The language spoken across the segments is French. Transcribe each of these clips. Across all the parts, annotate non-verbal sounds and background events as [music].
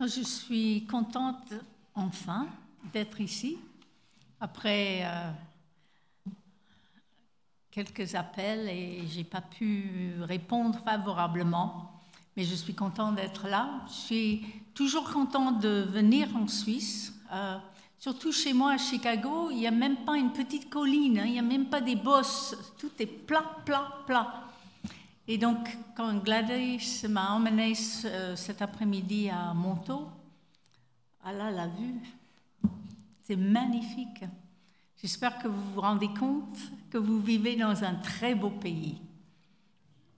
Je suis contente enfin d'être ici après euh, quelques appels et j'ai pas pu répondre favorablement, mais je suis contente d'être là. Je suis toujours contente de venir en Suisse. Euh, surtout chez moi à Chicago, il n'y a même pas une petite colline, hein, il n'y a même pas des bosses, tout est plat, plat, plat. Et donc, quand Gladys m'a emmené cet après-midi à Montaut, ah là, la vue, c'est magnifique. J'espère que vous vous rendez compte que vous vivez dans un très beau pays.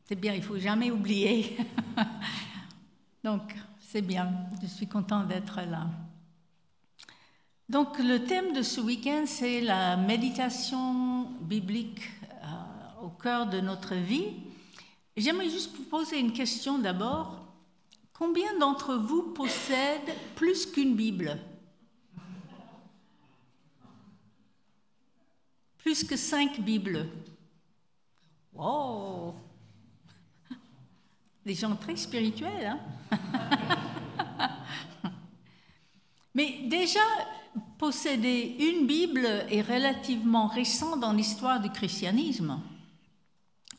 C'est bien, il ne faut jamais oublier. [laughs] donc, c'est bien, je suis contente d'être là. Donc, le thème de ce week-end, c'est la méditation biblique euh, au cœur de notre vie. J'aimerais juste vous poser une question d'abord. Combien d'entre vous possèdent plus qu'une Bible? Plus que cinq Bibles. Wow Des gens très spirituels, hein? [laughs] Mais déjà, posséder une Bible est relativement récent dans l'histoire du christianisme.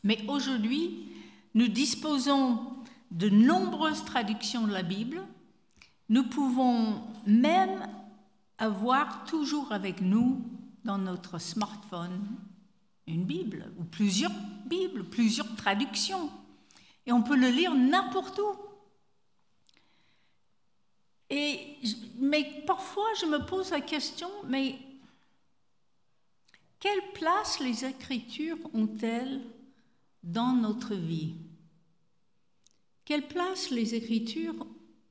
Mais aujourd'hui, nous disposons de nombreuses traductions de la Bible. Nous pouvons même avoir toujours avec nous dans notre smartphone une Bible ou plusieurs Bibles, plusieurs traductions. Et on peut le lire n'importe où. Mais parfois, je me pose la question, mais quelle place les Écritures ont-elles dans notre vie quelle place les Écritures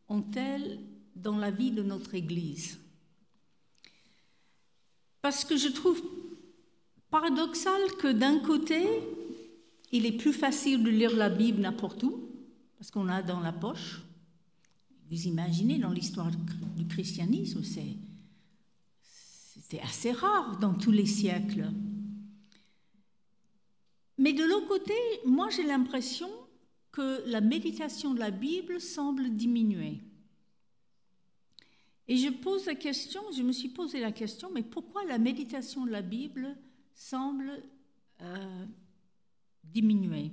ont-elles dans la vie de notre Église? Parce que je trouve paradoxal que d'un côté, il est plus facile de lire la Bible n'importe où, parce qu'on l'a dans la poche. Vous imaginez, dans l'histoire du christianisme, c'était assez rare dans tous les siècles. Mais de l'autre côté, moi j'ai l'impression que la méditation de la Bible semble diminuer. Et je pose la question, je me suis posé la question, mais pourquoi la méditation de la Bible semble euh, diminuer?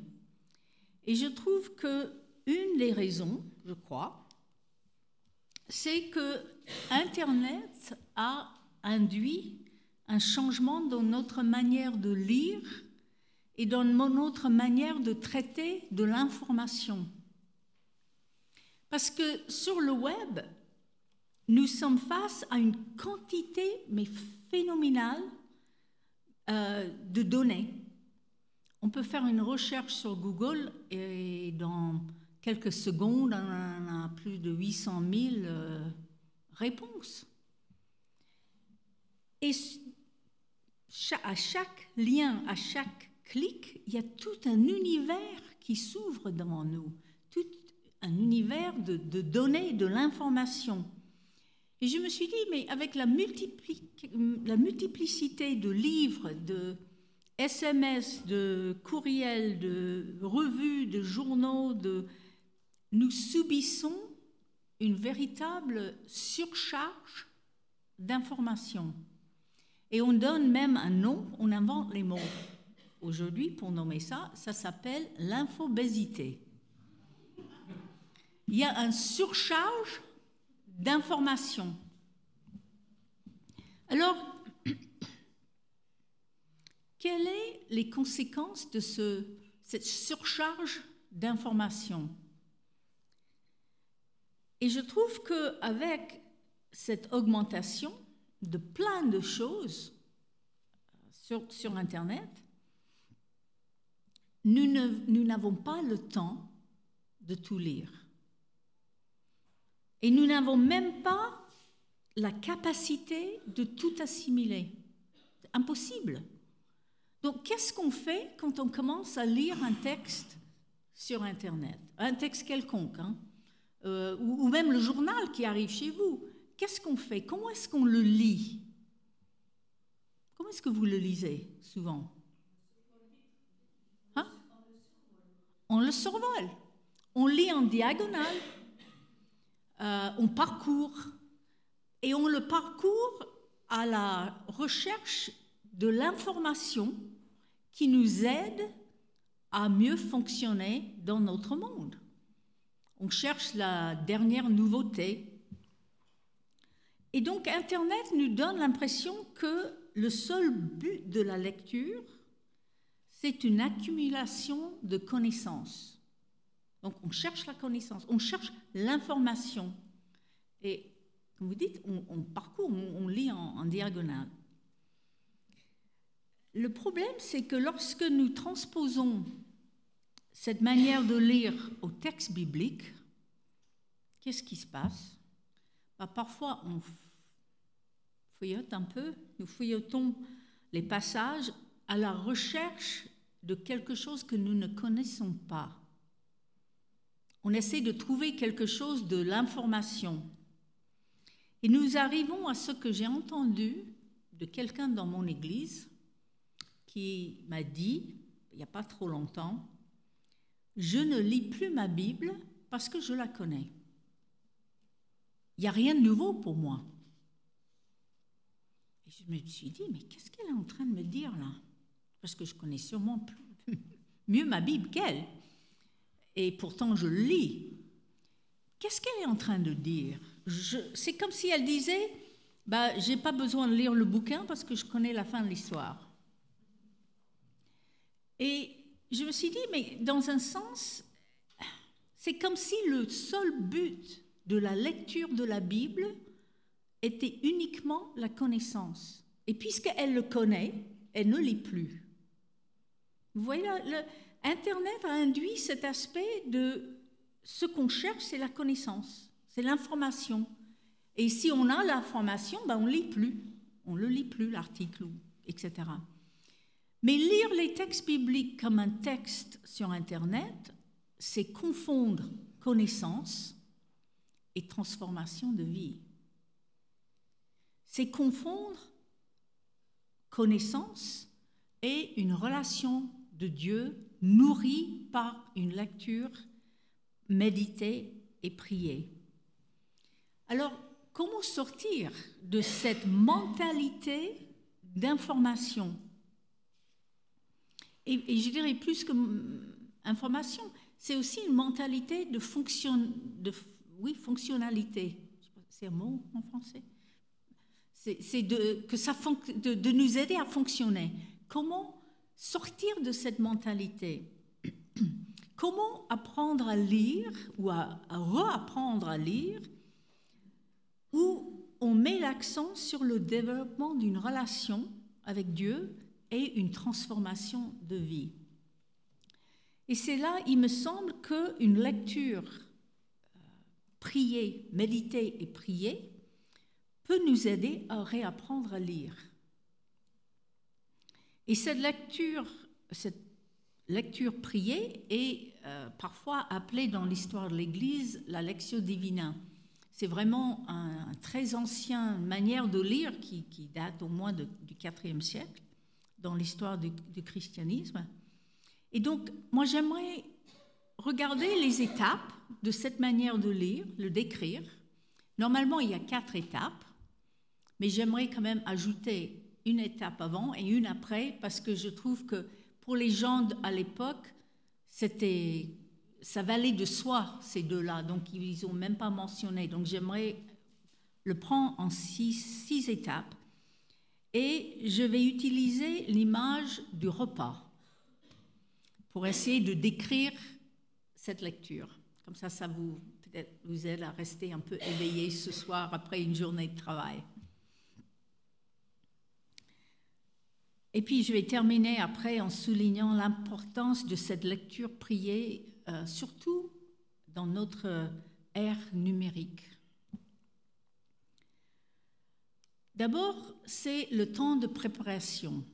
Et je trouve que une des raisons, je crois, c'est que Internet a induit un changement dans notre manière de lire et dans notre manière de traiter de l'information. Parce que sur le web, nous sommes face à une quantité mais phénoménale euh, de données. On peut faire une recherche sur Google et dans quelques secondes, on a plus de 800 000 euh, réponses. Et à chaque lien, à chaque il y a tout un univers qui s'ouvre devant nous, tout un univers de, données, de l'information. Et je me suis dit, mais avec la, la multiplicité de livres, de SMS, de courriels, de revues, de journaux, de... nous subissons une véritable surcharge d'informations. Et on donne même un nom, on invente les mots. Aujourd'hui, pour nommer ça, ça s'appelle l'infobésité. Il y a un surcharge d'informations. Alors, [coughs] quelles sont les conséquences de ce, cette surcharge d'informations? Et je trouve qu'avec cette augmentation de plein de choses sur Internet, nous n'avons pas le temps de tout lire. Et nous n'avons même pas la capacité de tout assimiler. Impossible. Donc qu'est-ce qu'on fait quand on commence à lire un texte sur Internet? Un texte quelconque, hein euh, ou, ou même le journal qui arrive chez vous. Qu'est-ce qu'on fait? Comment est-ce qu'on le lit? Comment est-ce que vous le lisez souvent? On le survole. On lit en diagonale. euh, on parcourt et on le parcourt à la recherche de l'information qui nous aide à mieux fonctionner dans notre monde. On cherche la dernière nouveauté. Et donc Internet nous donne l'impression que le seul but de la lecture, c'est une accumulation de connaissances. Donc on cherche la connaissance, on cherche l'information. Et comme vous dites, on, parcourt, on, lit en, diagonale. Le problème, c'est que lorsque nous transposons cette manière de lire au texte biblique, qu'est-ce qui se passe? Bah, Parfois, on fouillote un peu, nous fouillotons les passages à la recherche de quelque chose que nous ne connaissons pas. On essaie de trouver quelque chose de l'information. Et nous arrivons à ce que j'ai entendu de quelqu'un dans mon église qui m'a dit, il n'y a pas trop longtemps, je ne lis plus ma Bible parce que je la connais. Il n'y a rien de nouveau pour moi. Et je me suis dit, mais qu'est-ce qu'elle est en train de me dire là? Parce que je connais sûrement [laughs] mieux ma Bible qu'elle. Et pourtant, je lis. Qu'est-ce qu'elle est en train de dire? C'est comme si elle disait, bah, j'ai pas besoin de lire le bouquin parce que je connais la fin de l'histoire. Et je me suis dit, mais dans un sens, c'est comme si le seul but de la lecture de la Bible était uniquement la connaissance. Et puisqu'elle le connaît, elle ne lit plus. Vous voyez, Internet a induit cet aspect de ce qu'on cherche, c'est la connaissance, c'est l'information. Et si on a l'information, ben on ne lit plus. On ne le lit plus, l'article, etc. Mais lire les textes bibliques comme un texte sur Internet, c'est confondre connaissance et transformation de vie. C'est confondre connaissance et une relation de Dieu nourrie par une lecture méditée et priée. Alors, comment sortir de cette mentalité d'information? Et, je dirais plus que information, c'est aussi une mentalité de, fonction, de oui, fonctionnalité. C'est un mot en français C'est de, que ça, de, de nous aider à fonctionner. Comment sortir de cette mentalité Comment apprendre à lire ou à, à reapprendre à lire où on met l'accent sur le développement d'une relation avec Dieu et une transformation de vie. Et c'est là, il me semble, qu'une lecture euh, priée, méditée et priée peut nous aider à réapprendre à lire. Et cette lecture, cette lecture priée est euh, parfois appelée dans l'histoire de l'Église la lectio divina. C'est vraiment une très ancienne manière de lire qui, date au moins du IVe siècle dans l'histoire du, christianisme. Et donc, moi, j'aimerais regarder les étapes de cette manière de lire, le décrire. Normalement, il y a quatre étapes, mais j'aimerais quand même ajouter une étape avant et une après, parce que je trouve que pour les gens à l'époque, c'était, ça valait de soi, ces deux-là, donc ils n'ont même pas mentionné. Donc j'aimerais le prendre en six, six étapes et je vais utiliser l'image du repas pour essayer de décrire cette lecture. Comme ça, ça vous, peut-être vous aide à rester un peu éveillé ce soir après une journée de travail. Et puis, je vais terminer après en soulignant l'importance de cette lecture priée, euh, surtout dans notre ère numérique. D'abord, c'est le temps de préparation.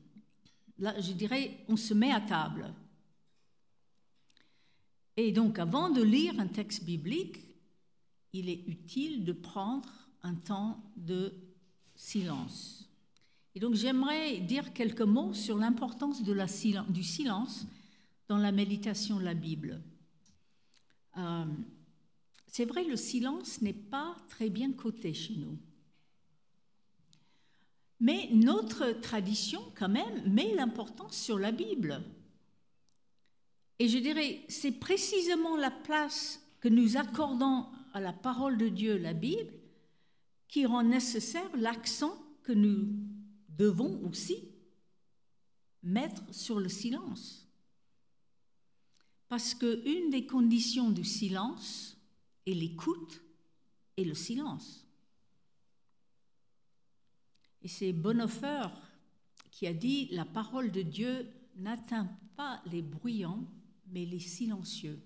Là, je dirais, on se met à table. Et donc, avant de lire un texte biblique, il est utile de prendre un temps de silence. Et donc, j'aimerais dire quelques mots sur l'importance du silence dans la méditation de la Bible. Euh, c'est vrai, le silence n'est pas très bien coté chez nous. Mais notre tradition, quand même, met l'importance sur la Bible. Et je dirais, c'est précisément la place que nous accordons à la parole de Dieu, la Bible, qui rend nécessaire l'accent que nous devons aussi mettre sur le silence. Parce qu'une des conditions du silence est l'écoute et le silence. Et c'est Bonhoeffer qui a dit La parole de Dieu n'atteint pas les bruyants, mais les silencieux.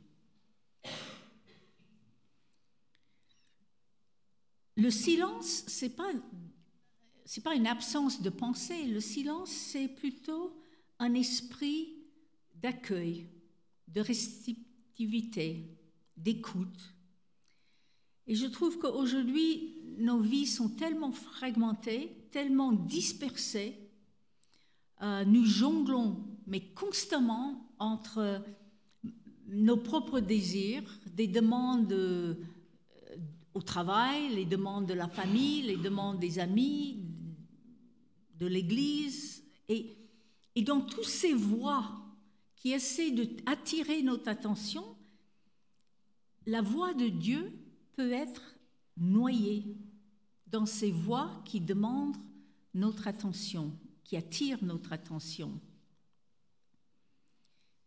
Le silence, ce n'est pas, pas une absence de pensée, le silence, c'est plutôt un esprit d'accueil, de réceptivité, d'écoute. Et je trouve qu'aujourd'hui, nos vies sont tellement fragmentées, tellement dispersées, euh, nous jonglons, mais constamment, entre nos propres désirs, des demandes euh, au travail, les demandes de la famille, les demandes des amis, de l'Église, et, et dans toutes ces voies qui essaient d'attirer notre attention, la voix de Dieu peut être noyée dans ces voix qui demandent notre attention, qui attirent notre attention.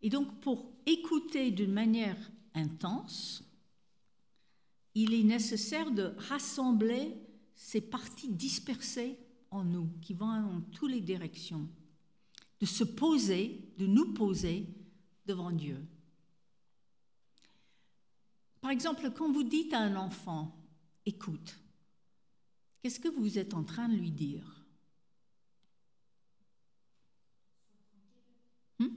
Et donc pour écouter d'une manière intense, il est nécessaire de rassembler ces parties dispersées en nous, qui vont dans toutes les directions, de se poser, de nous poser devant Dieu. Par exemple, quand vous dites à un enfant, écoute, qu'est-ce que vous êtes en train de lui dire? Hmm?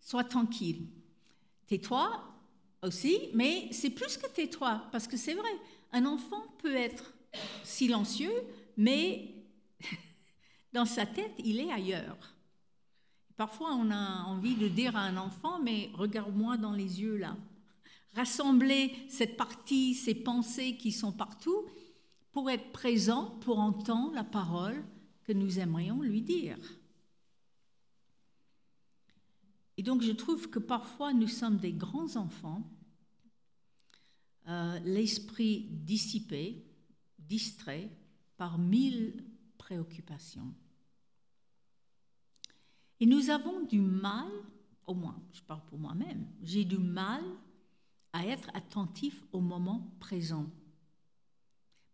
Sois tranquille. Tais-toi aussi, mais c'est plus que tais-toi, parce que c'est vrai, un enfant peut être silencieux, mais [laughs] dans sa tête, il est ailleurs. Parfois, on a envie de dire à un enfant, mais regarde-moi dans les yeux là. Rassembler cette partie, ces pensées qui sont partout, pour être présent, pour entendre la parole que nous aimerions lui dire. Et donc je trouve que parfois nous sommes des grands enfants, euh, l'esprit dissipé, distrait par mille préoccupations. Et nous avons du mal, au moins je parle pour moi-même, j'ai du mal à être attentif au moment présent.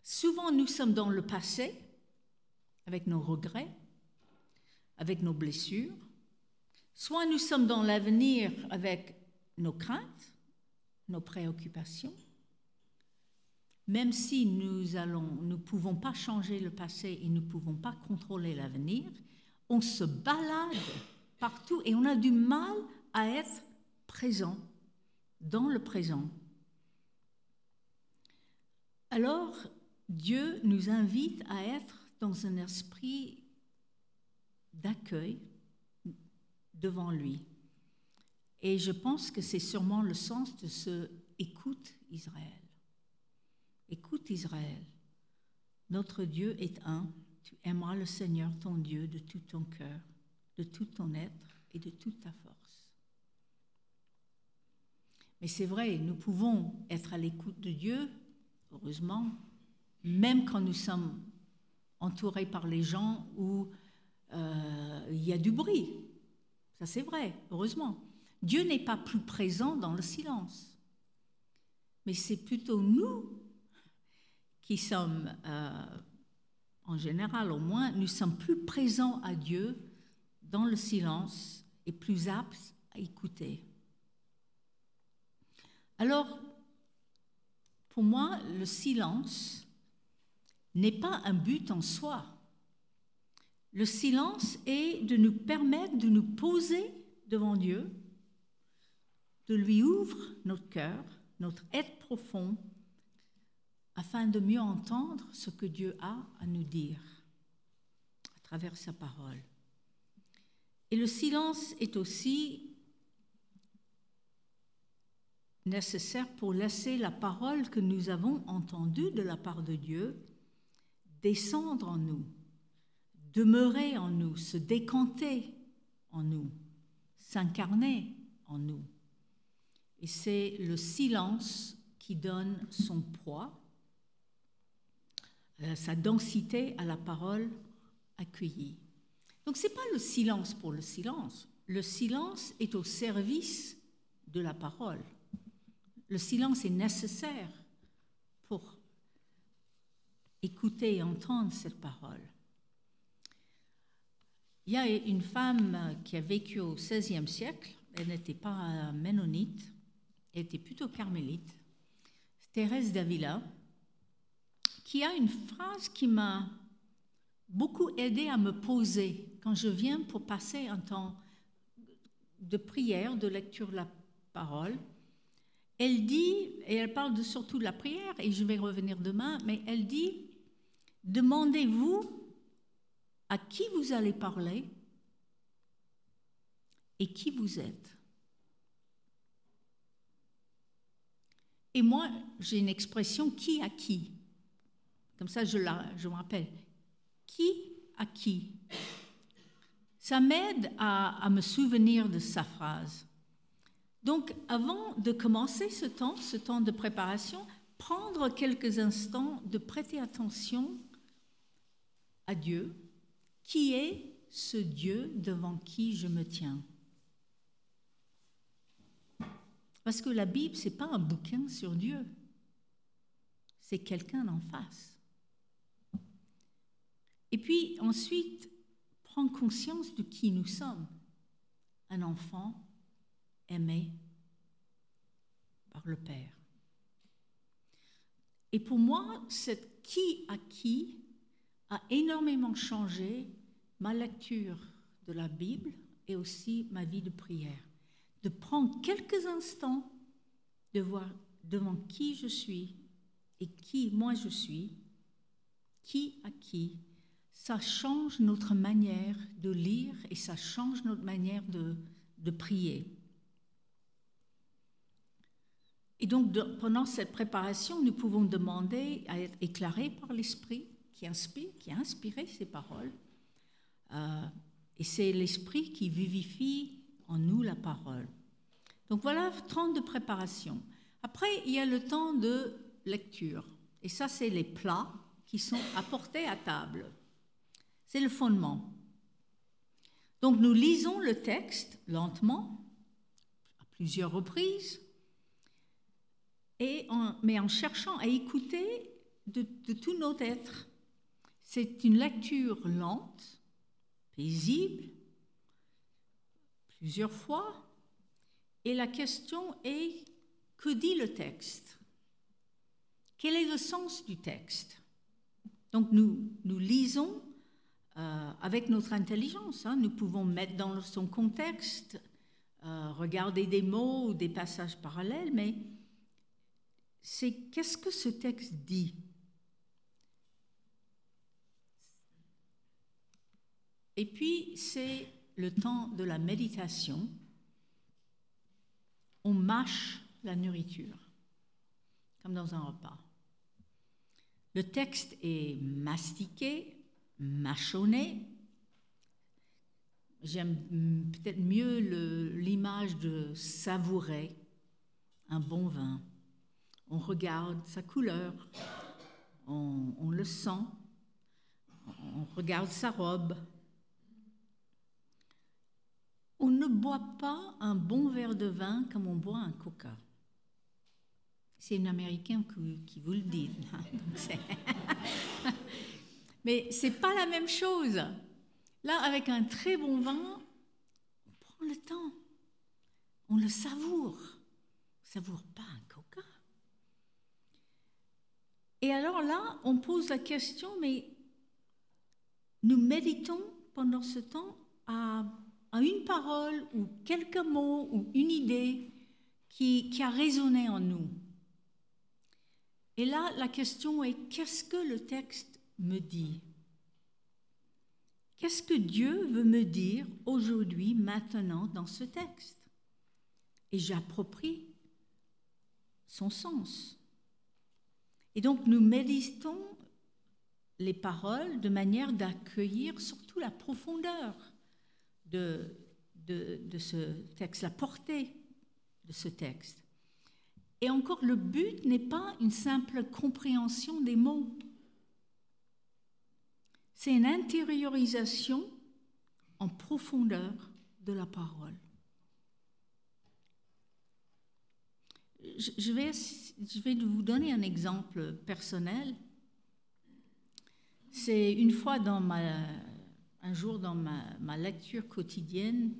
Souvent nous sommes dans le passé, avec nos regrets, avec nos blessures, Soit nous sommes dans l'avenir avec nos craintes, nos préoccupations, même si nous allons, ne pouvons pas changer le passé et ne pouvons pas contrôler l'avenir, on se balade partout et on a du mal à être présent dans le présent. Alors, Dieu nous invite à être dans un esprit d'accueil, devant lui. Et je pense que c'est sûrement le sens de ce écoute Israël. Écoute Israël, notre Dieu est un, tu aimeras le Seigneur ton Dieu de tout ton cœur, de tout ton être et de toute ta force. Mais c'est vrai, nous pouvons être à l'écoute de Dieu, heureusement, même quand nous sommes entourés par les gens où euh, il y a du bruit. Ça c'est vrai, heureusement. Dieu n'est pas plus présent dans le silence. Mais c'est plutôt nous qui sommes, euh, en général au moins, nous sommes plus présents à Dieu dans le silence et plus aptes à écouter. Alors, pour moi, le silence n'est pas un but en soi. Le silence est de nous permettre de nous poser devant Dieu, de lui ouvrir notre cœur, notre être profond, afin de mieux entendre ce que Dieu a à nous dire à travers sa parole. Et le silence est aussi nécessaire pour laisser la parole que nous avons entendue de la part de Dieu descendre en nous, demeurer en nous, se décanter en nous, s'incarner en nous. Et c'est le silence qui donne son poids, euh, sa densité à la parole accueillie. Donc ce n'est pas le silence pour le silence. Le silence est au service de la parole. Le silence est nécessaire pour écouter et entendre cette parole. Il y a une femme qui a vécu au XVIe siècle, elle n'était pas ménonite, elle était plutôt carmélite, Thérèse d'Avila, qui a une phrase qui m'a beaucoup aidé à me poser quand je viens pour passer un temps de prière, de lecture de la parole. Elle dit, et elle parle de, surtout de la prière, et je vais revenir demain, mais elle dit, demandez-vous à qui vous allez parler et qui vous êtes. Et moi, j'ai une expression qui à qui. Comme ça, je, me rappelle. Qui à qui? Ça m'aide à, à me souvenir de sa phrase. Donc, avant de commencer ce temps, ce temps de préparation, prendre quelques instants de prêter attention à Dieu, qui est ce Dieu devant qui je me tiens. Parce que la Bible, ce n'est pas un bouquin sur Dieu, c'est quelqu'un en face. Et puis ensuite, prendre conscience de qui nous sommes. Un enfant aimé par le Père. Et pour moi, cette qui à qui a énormément changé ma lecture de la Bible et aussi ma vie de prière de prendre quelques instants de voir devant qui je suis et qui moi je suis, qui à qui, ça change notre manière de lire et ça change notre manière de, prier. Et donc, pendant cette préparation, nous pouvons demander à être éclairés par l'Esprit qui inspire, qui a inspiré ces paroles. Euh, et c'est l'Esprit qui vivifie en nous la parole. Donc voilà 30 de préparation. Après, il y a le temps de lecture. Et ça, c'est les plats qui sont apportés à table. C'est le fondement. Donc nous lisons le texte lentement, à plusieurs reprises, et mais en cherchant à écouter de, de tout notre être. C'est une lecture lente, paisible, plusieurs fois, et la question est, que dit le texte? Quel est le sens du texte? Donc nous, nous lisons euh, avec notre intelligence, hein. nous pouvons mettre dans son contexte, euh, regarder des mots ou des passages parallèles, mais c'est qu'est-ce que ce texte dit? Et puis, c'est le temps de la méditation on mâche la nourriture, comme dans un repas. Le texte est mastiqué, mâchonné. J'aime peut-être mieux l'image de savourer un bon vin. On regarde sa couleur, on, on le sent, on regarde sa robe, on ne boit pas un bon verre de vin comme on boit un coca. C'est une Américaine qui, vous le dit. [laughs] [laughs] Mais c'est pas la même chose. Là, avec un très bon vin, on prend le temps, on le savoure. On savoure pas un coca. Et alors là, on pose la question, mais nous méditons pendant ce temps à à une parole ou quelques mots ou une idée qui, qui a résonné en nous. Et là, la question est, qu'est-ce que le texte me dit Qu'est-ce que Dieu veut me dire aujourd'hui, maintenant, dans ce texte? Et j'approprie son sens. Et donc nous méditons les paroles de manière d'accueillir surtout la profondeur de, de, ce texte, la portée de ce texte. Et encore, le but n'est pas une simple compréhension des mots. C'est une intériorisation en profondeur de la parole. Je vais, vous donner un exemple personnel. C'est une fois dans ma, un jour dans ma, lecture quotidienne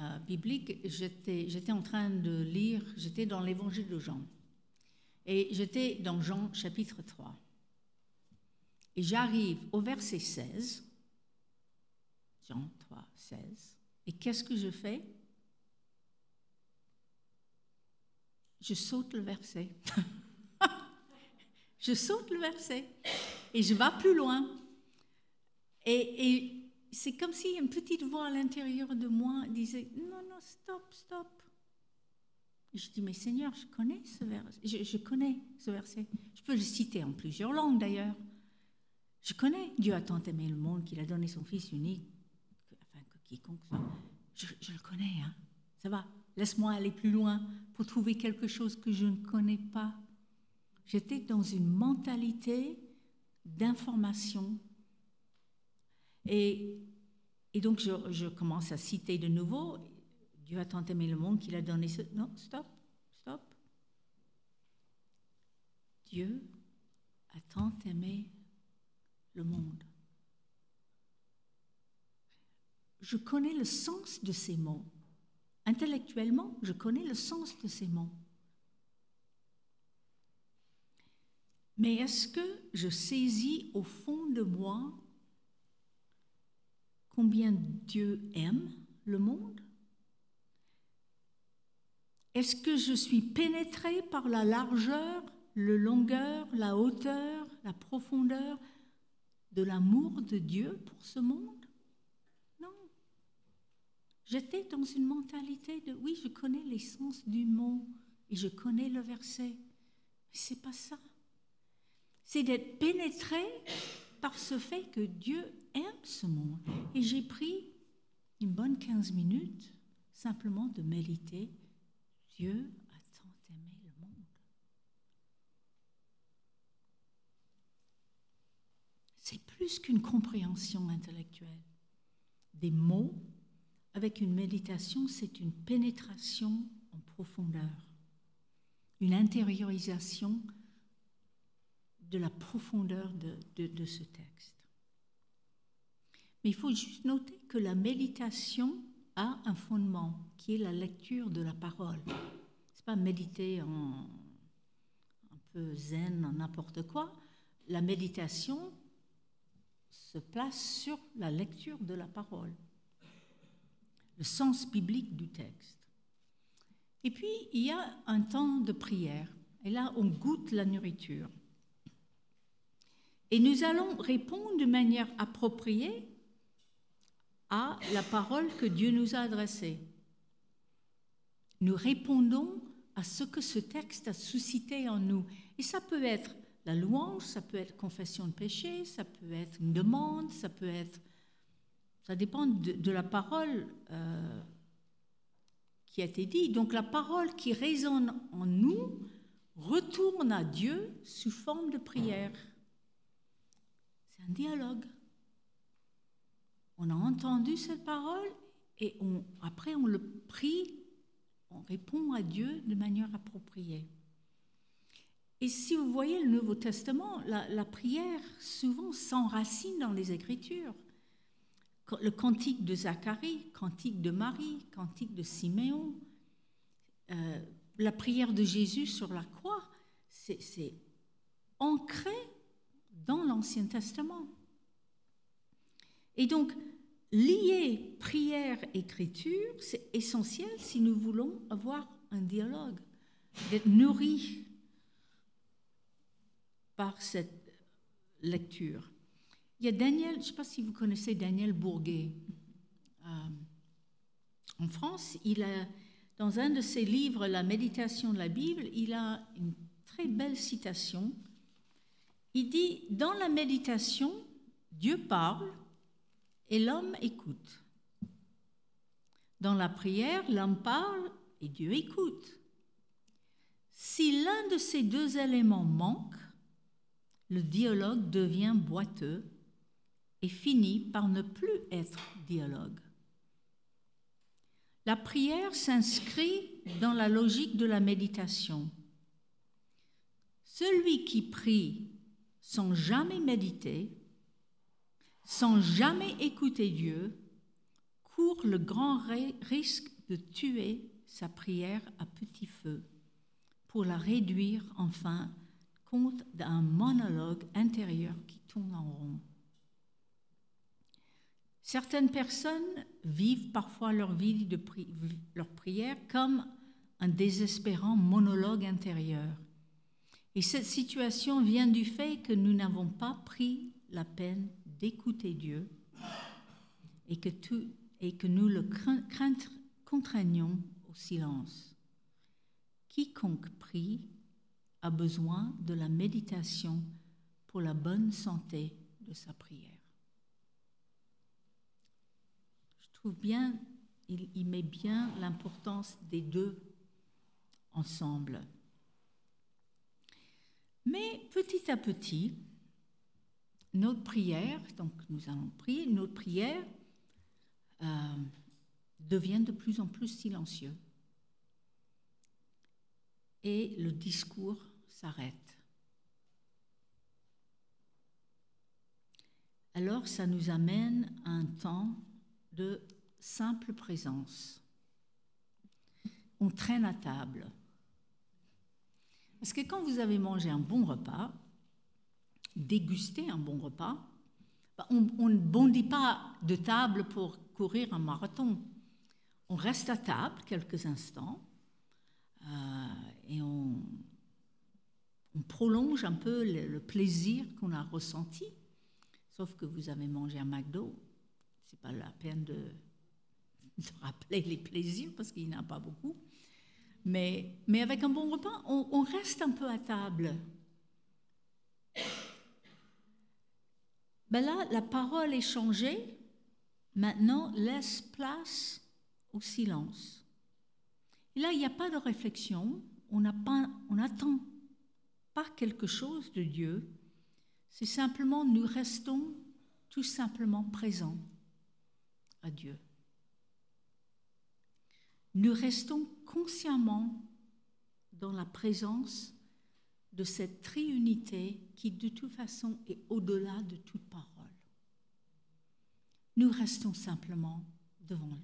euh, biblique, j'étais en train de lire, j'étais dans l'évangile de Jean. Et j'étais dans Jean chapitre 3. Et j'arrive au verset 16. Jean 3, 16. Et qu'est-ce que je fais? Je saute le verset. [laughs] je saute le verset. Et je vais plus loin. Et, c'est comme si une petite voix à l'intérieur de moi disait Non, non, stop, stop. je dis Mais Seigneur, je connais ce verset. Je, connais ce verset. Je peux le citer en plusieurs langues d'ailleurs. Je connais. Dieu a tant aimé le monde qu'il a donné son Fils unique, afin que quiconque Je, je le connais, hein. Ça va. Laisse-moi aller plus loin pour trouver quelque chose que je ne connais pas. J'étais dans une mentalité d'information. Et, et donc, je, je, commence à citer de nouveau Dieu a tant aimé le monde qu'il a donné ce. Non, stop, stop. Dieu a tant aimé le monde. Je connais le sens de ces mots. Intellectuellement, je connais le sens de ces mots. Mais est-ce que je saisis au fond de moi combien Dieu aime le monde? Est-ce que je suis pénétré par la largeur, la longueur, la hauteur, la profondeur de l'amour de Dieu pour ce monde? Non. J'étais dans une mentalité de oui, je connais l'essence du mot et je connais le verset. Mais c'est pas ça. C'est d'être pénétré par ce fait que Dieu aime ce monde. Et j'ai pris une bonne 15 minutes simplement de méditer. Dieu c'est plus qu'une compréhension intellectuelle. Des mots, avec une méditation, c'est une pénétration en profondeur, une intériorisation de la profondeur de, ce texte. Mais il faut juste noter que la méditation a un fondement qui est la lecture de la parole. Ce n'est pas méditer en un peu zen, en n'importe quoi. La méditation, se place sur la lecture de la parole, le sens biblique du texte. Et puis, il y a un temps de prière. Et là, on goûte la nourriture. Et nous allons répondre de manière appropriée à la parole que Dieu nous a adressée. Nous répondons à ce que ce texte a suscité en nous. Et ça peut être la louange, ça peut être confession de péché, ça peut être une demande, ça peut être... Ça dépend de, la parole euh, qui a été dite. Donc la parole qui résonne en nous retourne à Dieu sous forme de prière. C'est un dialogue. On a entendu cette parole et après on le prie, on répond à Dieu de manière appropriée. Et si vous voyez le Nouveau Testament, la, prière souvent s'enracine dans les Écritures. Le cantique de Zacharie, cantique de Marie, cantique de Siméon, euh, la prière de Jésus sur la croix, c'est ancré dans l'Ancien Testament. Et donc, lier prière-écriture, c'est essentiel si nous voulons avoir un dialogue, d'être nourris par cette lecture. Il y a Daniel, je ne sais pas si vous connaissez Daniel Bourguet. Euh, en France, il a, dans un de ses livres, La méditation de la Bible, il a une très belle citation. Il dit, dans la méditation, Dieu parle et l'homme écoute. Dans la prière, l'homme parle et Dieu écoute. Si l'un de ces deux éléments manque, le dialogue devient boiteux et finit par ne plus être dialogue. La prière s'inscrit dans la logique de la méditation. Celui qui prie sans jamais méditer, sans jamais écouter Dieu, court le grand risque de tuer sa prière à petit feu pour la réduire enfin compte d'un monologue intérieur qui tourne en rond. Certaines personnes vivent parfois leur vie de leur prière comme un désespérant monologue intérieur. Et cette situation vient du fait que nous n'avons pas pris la peine d'écouter Dieu et que, tout, et que nous le contraignons au silence. Quiconque prie a besoin de la méditation pour la bonne santé de sa prière. Je trouve bien, il, il met bien l'importance des deux ensemble. Mais petit à petit, notre prière, donc nous allons prier, notre prière euh, devient de plus en plus silencieux. Et le discours s'arrête. Alors ça nous amène à un temps de simple présence. On traîne à table. Parce que quand vous avez mangé un bon repas, dégusté un bon repas, bah, on ne bondit pas de table pour courir un marathon. On reste à table quelques instants euh, et on, prolonge un peu le, plaisir qu'on a ressenti. Sauf que vous avez mangé un McDo, c'est pas la peine de, [laughs] rappeler les plaisirs parce qu'il n'y en a pas beaucoup. Mais, mais avec un bon repas, on, reste un peu à table. Ben là, la parole est changée. Maintenant, laisse place au silence. Là, il n'y a pas de réflexion. On n'attend pas quelque chose de Dieu. C'est simplement, nous restons tout simplement présents à Dieu nous restons consciemment dans la présence de cette triunité qui de toute façon est au-delà de toute parole. Nous restons simplement devant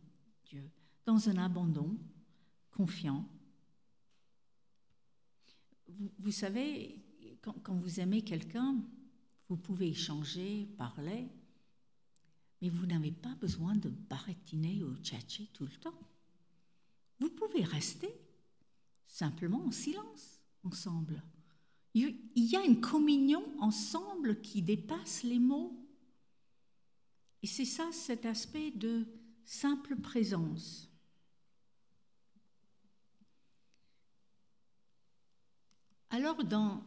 Dieu, dans un abandon confiant. Vous, savez, quand, vous aimez quelqu'un, vous pouvez échanger, parler, mais vous n'avez pas besoin de baratiner ou tchatcher tout le temps. Vous pouvez rester simplement en silence ensemble. Il y a une communion ensemble qui dépasse les mots. Et c'est ça cet aspect de simple présence. Alors dans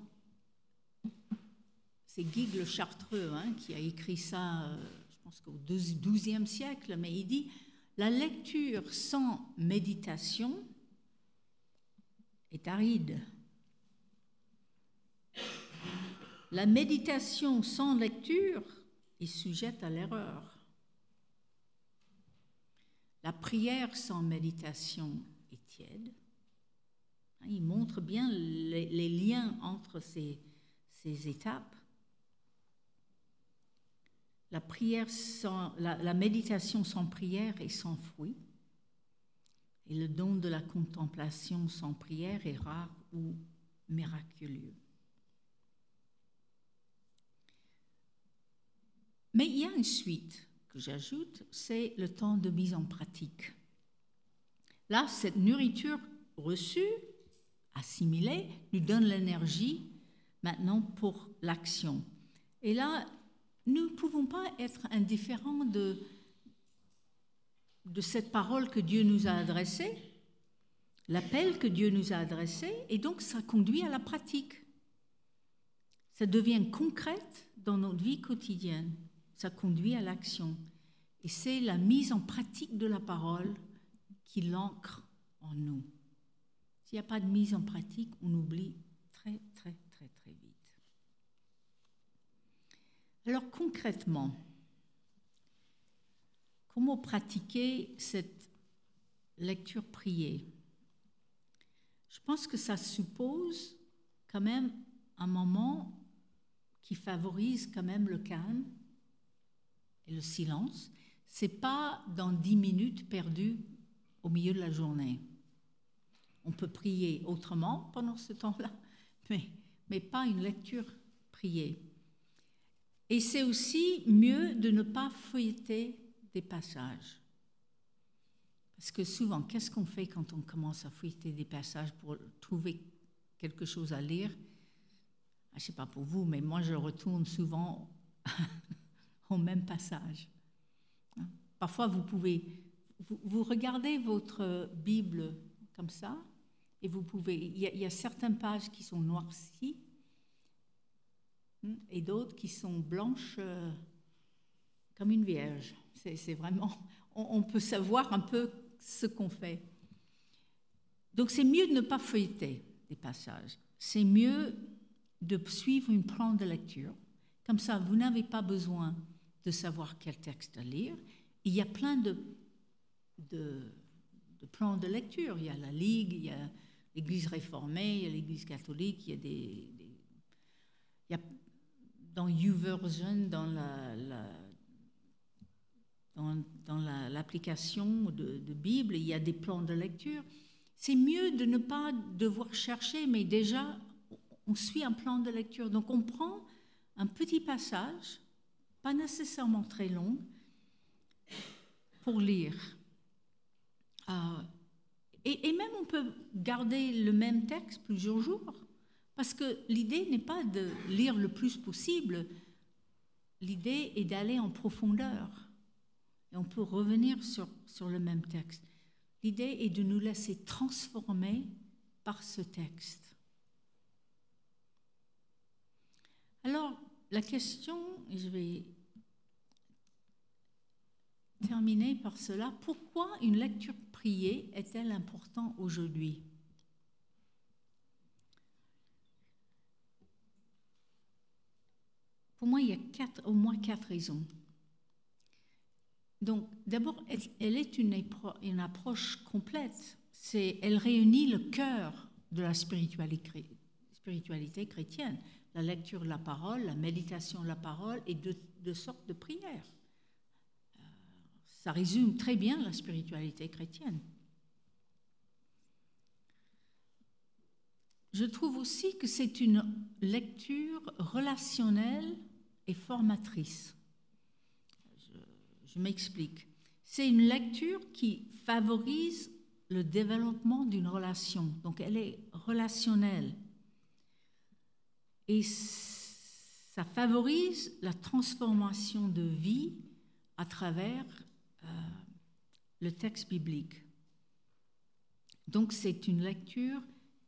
c'est Guy le Chartreux hein, qui a écrit ça, euh, je pense qu'au XIIe siècle, mais il dit la lecture sans méditation est aride. La méditation sans lecture est sujette à l'erreur. La prière sans méditation est tiède. Il montre bien les, liens entre ces étapes la, prière la, méditation sans prière est sans fruit. Et le don de la contemplation sans prière est rare ou miraculeux. Mais il y a une suite que j'ajoute, c'est le temps de mise en pratique. Là, cette nourriture reçue, assimilée, nous donne l'énergie maintenant pour l'action. Et là, nous ne pouvons pas être indifférents de, de cette parole que Dieu nous a adressée. l'appel que Dieu nous a adressé et donc ça conduit à la pratique. Ça devient concrète dans notre vie quotidienne. Ça conduit à l'action. Et c'est la mise en pratique de la parole qui l'ancre en nous. S'il n'y a pas de mise en pratique, on oublie très, très, très, très vite. Alors concrètement, comment pratiquer cette lecture priée? Je pense que ça suppose quand même un moment qui favorise quand même le calme et le silence. C'est pas dans dix minutes perdues au milieu de la journée. On peut prier autrement pendant ce temps-là, [laughs] mais, mais pas une lecture priée. Et c'est aussi mieux de ne pas feuilleter des passages. Parce que souvent, qu'est-ce qu'on fait quand on commence à feuilleter des passages pour trouver quelque chose à lire? Ah, Je ne sais pas pour vous, mais moi, je retourne souvent [laughs] au même passage. Hein? Parfois, vous pouvez, vous, regardez votre Bible comme ça, et vous pouvez, il y, a, certaines pages qui sont noircies, hein, et d'autres qui sont blanches euh, comme une vierge. C'est vraiment, on, peut savoir un peu ce qu'on fait. Donc c'est mieux de ne pas feuilleter des passages. C'est mieux de suivre une plan de lecture. Comme ça, vous n'avez pas besoin de savoir quel texte lire. Il y a plein de, de, plans de lecture. Il y a la Ligue, il y a l'Église réformée, il y a l'Église catholique, il y a des... il y a, dans YouVersion, dans la, dans, l'application de, de, Bible, il y a des plans de lecture. C'est mieux de ne pas devoir chercher, mais déjà, on suit un plan de lecture. Donc on prend un petit passage pas nécessairement très long, pour lire. Euh, et, même on peut garder le même texte plusieurs jours, parce que l'idée n'est pas de lire le plus possible, l'idée est d'aller en profondeur. Et on peut revenir sur, sur le même texte. L'idée est de nous laisser transformer par ce texte. Alors, la question, je vais terminer par cela, pourquoi une lecture priée est-elle importante aujourd'hui? Pour moi, il y a au moins quatre raisons. Donc, d'abord, elle, est une, approche complète. C'est, elle réunit le cœur de la spiritualité, chrétienne la lecture de la parole, la méditation de la parole et de, sortes de prières. Ça résume très bien la spiritualité chrétienne. Je trouve aussi que c'est une lecture relationnelle et formatrice. Je m'explique. C'est une lecture qui favorise le développement d'une relation. Donc elle est relationnelle. Et ça favorise la transformation de vie à travers euh, le texte biblique. Donc c'est une lecture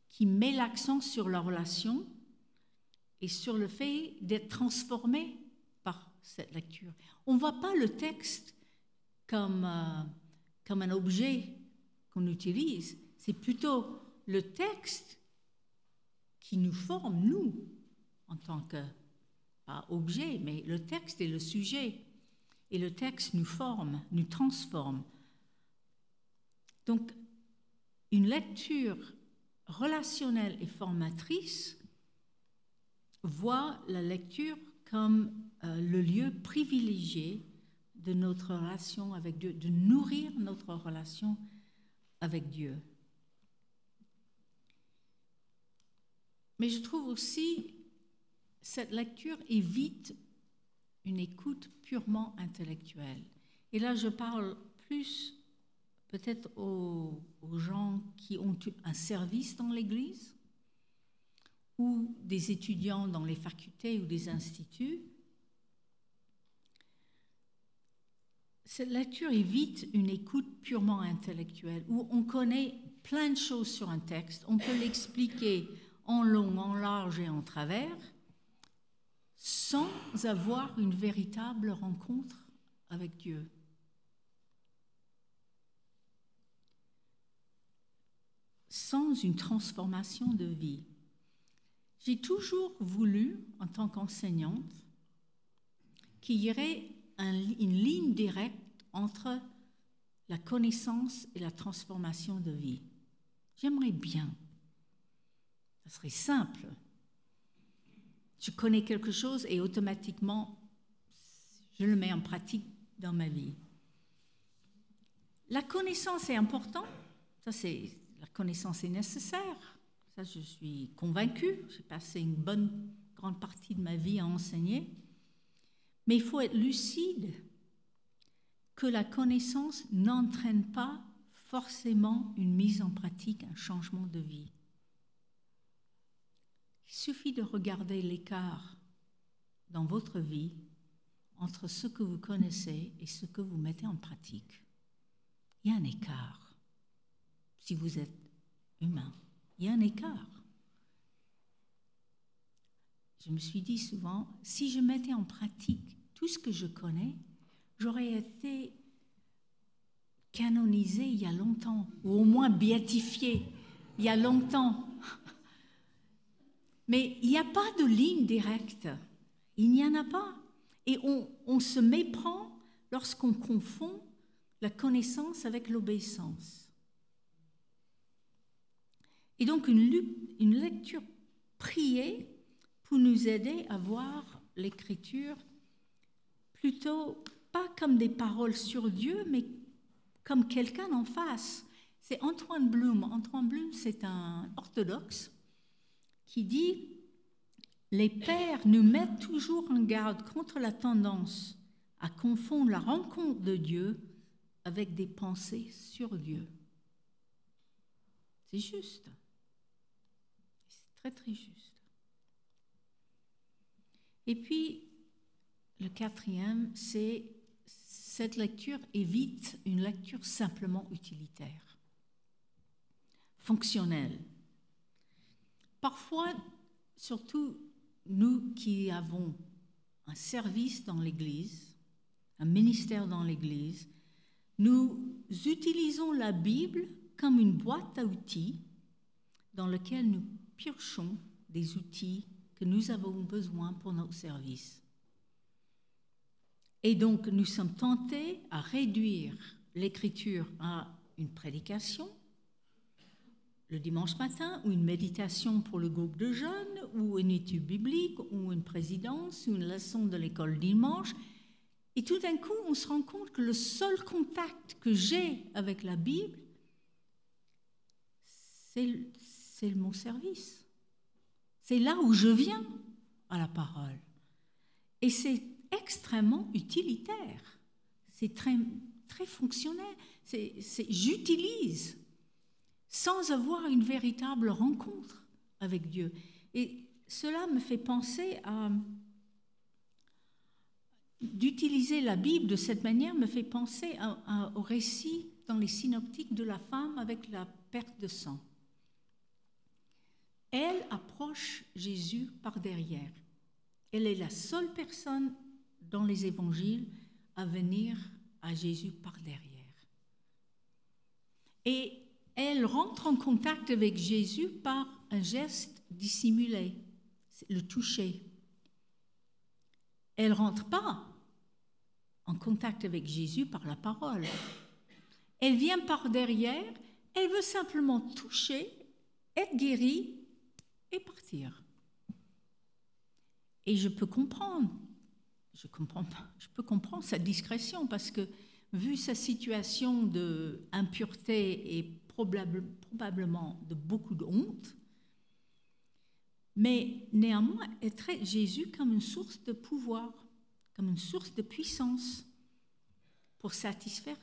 qui met l'accent sur la relation et sur le fait d'être transformé par cette lecture. On ne voit pas le texte comme, euh, comme un objet qu'on utilise, c'est plutôt le texte qui nous forme, nous, en tant que, pas objet, mais le texte est le sujet. Et le texte nous forme, nous transforme. Donc, une lecture relationnelle et formatrice voit la lecture comme euh, le lieu privilégié de notre relation avec Dieu, de nourrir notre relation avec Dieu. Mais je trouve aussi cette lecture évite une écoute purement intellectuelle. Et là, je parle plus peut-être aux, gens qui ont un service dans l'Église ou des étudiants dans les facultés ou des instituts. Cette lecture évite une écoute purement intellectuelle où on connaît plein de choses sur un texte, on peut l'expliquer en long, en large et en travers, sans avoir une véritable rencontre avec Dieu. Sans une transformation de vie. J'ai toujours voulu, en tant qu'enseignante, qu'il y aurait une ligne directe entre la connaissance et la transformation de vie. J'aimerais bien. Ça serait simple. Je connais quelque chose et automatiquement, je le mets en pratique dans ma vie. La connaissance est importante. Ça, c'est la connaissance est nécessaire. Ça, je suis convaincue. J'ai passé une bonne grande partie de ma vie à enseigner. Mais il faut être lucide que la connaissance n'entraîne pas forcément une mise en pratique, un changement de vie. Il suffit de regarder l'écart dans votre vie entre ce que vous connaissez et ce que vous mettez en pratique. Il y a un écart. Si vous êtes humain, il y a un écart. Je me suis dit souvent, si je mettais en pratique tout ce que je connais, j'aurais été canonisé il y a longtemps, ou au moins béatifié il y a longtemps. Mais il n'y a pas de ligne directe. Il n'y en a pas. Et on, se méprend lorsqu'on confond la connaissance avec l'obéissance. Et donc une, une lecture priée pour nous aider à voir l'écriture plutôt pas comme des paroles sur Dieu, mais comme quelqu'un en face. C'est Antoine Blum. Antoine Blum, c'est un orthodoxe qui dit Les pères nous mettent toujours en garde contre la tendance à confondre la rencontre de Dieu avec des pensées sur Dieu. C'est juste. C'est très très juste. Et puis, le quatrième, c'est cette lecture évite une lecture simplement utilitaire, fonctionnelle. Parfois, surtout nous qui avons un service dans l'Église, un ministère dans l'Église, nous utilisons la Bible comme une boîte à outils dans laquelle nous piochons des outils que nous avons besoin pour notre service. Et donc, nous sommes tentés à réduire l'écriture à une prédication le dimanche matin, ou une méditation pour le groupe de jeunes, ou une étude biblique, ou une présidence, ou une leçon de l'école dimanche. Et tout d'un coup, on se rend compte que le seul contact que j'ai avec la Bible, c'est mon service. C'est là où je viens à la parole. Et c'est extrêmement utilitaire. C'est très, très fonctionnel. J'utilise sans avoir une véritable rencontre avec Dieu. Et cela me fait penser à... D'utiliser la Bible de cette manière me fait penser au récit dans les synoptiques de la femme avec la perte de sang. Elle approche Jésus par derrière. Elle est la seule personne dans les évangiles à venir à Jésus par derrière. Et elle rentre en contact avec Jésus par un geste dissimulé, le toucher. Elle rentre pas en contact avec Jésus par la parole. Elle vient par derrière, elle veut simplement toucher, être guérie et partir. Et je peux comprendre je, comprends, je peux comprendre sa discrétion parce que, vu sa situation d'impureté et probablement de beaucoup de honte, mais néanmoins, elle traite Jésus comme une source de pouvoir, comme une source de puissance pour satisfaire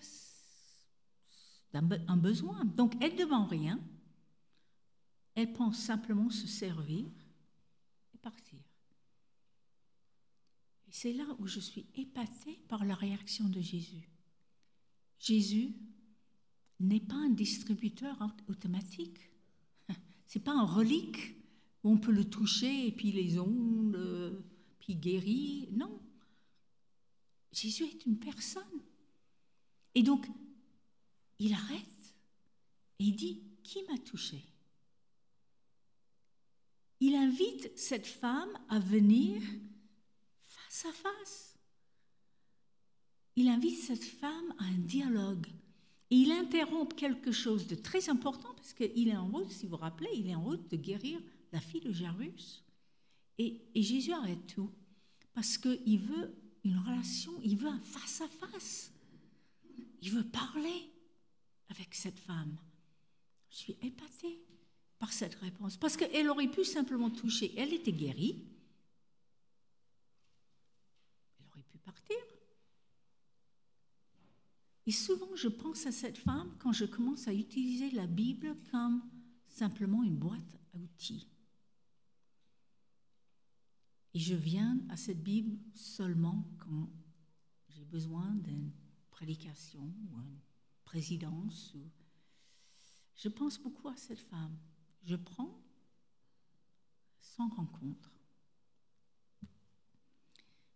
un besoin. Donc, elle ne demande rien, elle pense simplement se servir et partir. Et c'est là où je suis épatée par la réaction de Jésus. Jésus n'est pas un distributeur automatique. [laughs] C'est pas un relique où on peut le toucher et puis les ondes, puis guérir. Non. Jésus est une personne. Et donc, il arrête et il dit, qui m'a touché? Il invite cette femme à venir face à face. Il invite cette femme à un dialogue. Et il interrompt quelque chose de très important parce qu'il est en route, si vous vous rappelez, il est en route de guérir la fille de Jairus. Et, Jésus arrête tout parce qu'il veut une relation, il veut un face à face. Il veut parler avec cette femme. Je suis épatée par cette réponse parce qu'elle aurait pu simplement toucher. Elle était guérie. Elle aurait pu partir. Et souvent, je pense à cette femme quand je commence à utiliser la Bible comme simplement une boîte à outils. Et je viens à cette Bible seulement quand j'ai besoin d'une prédication ou une présidence. Je pense beaucoup à cette femme. Je prends sans rencontre.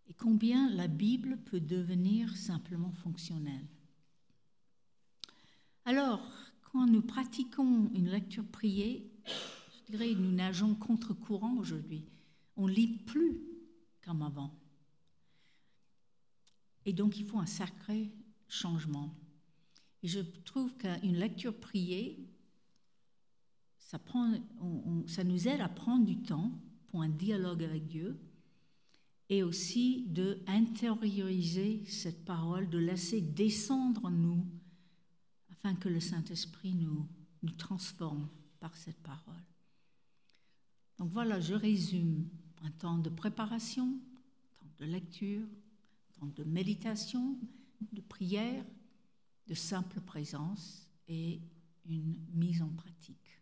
Et combien la Bible peut devenir simplement fonctionnelle. Alors, quand nous pratiquons une lecture priée, je dirais nous nageons contre-courant aujourd'hui. On lit plus comme avant. Et donc, il faut un sacré changement. Et je trouve qu'une lecture priée, ça, ça nous aide à prendre du temps pour un dialogue avec Dieu et aussi de cette parole, de laisser descendre en nous afin que le Saint-Esprit nous, nous transforme par cette parole. Donc voilà, je résume un temps de préparation, temps de lecture, temps de méditation, de prière, de simple présence et une mise en pratique.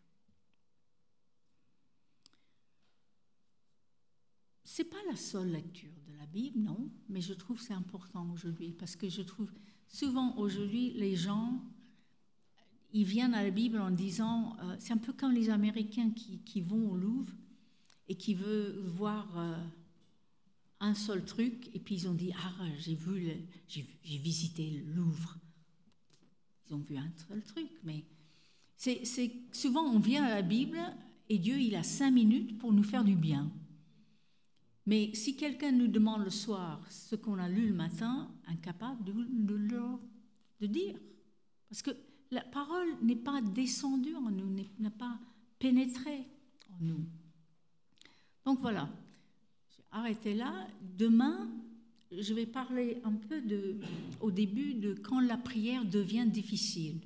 C'est pas la seule lecture de la Bible, non, mais je trouve c'est important aujourd'hui parce que je trouve souvent aujourd'hui les gens ils viennent à la Bible en disant, euh, c'est un peu comme les Américains qui, vont au Louvre et qui veulent voir euh, un seul truc, et puis ils ont dit, ah, j'ai vu, j'ai visité le Louvre. Ils ont vu un seul truc, mais c'est souvent on vient à la Bible et Dieu il a cinq minutes pour nous faire du bien. Mais si quelqu'un nous demande le soir ce qu'on a lu le matin, incapable de, de, de dire, parce que la parole n'est pas descendue en nous, n'a pas pénétré en nous. Donc voilà, j'ai arrêté là. Demain, je vais parler un peu au début de quand la prière devient difficile.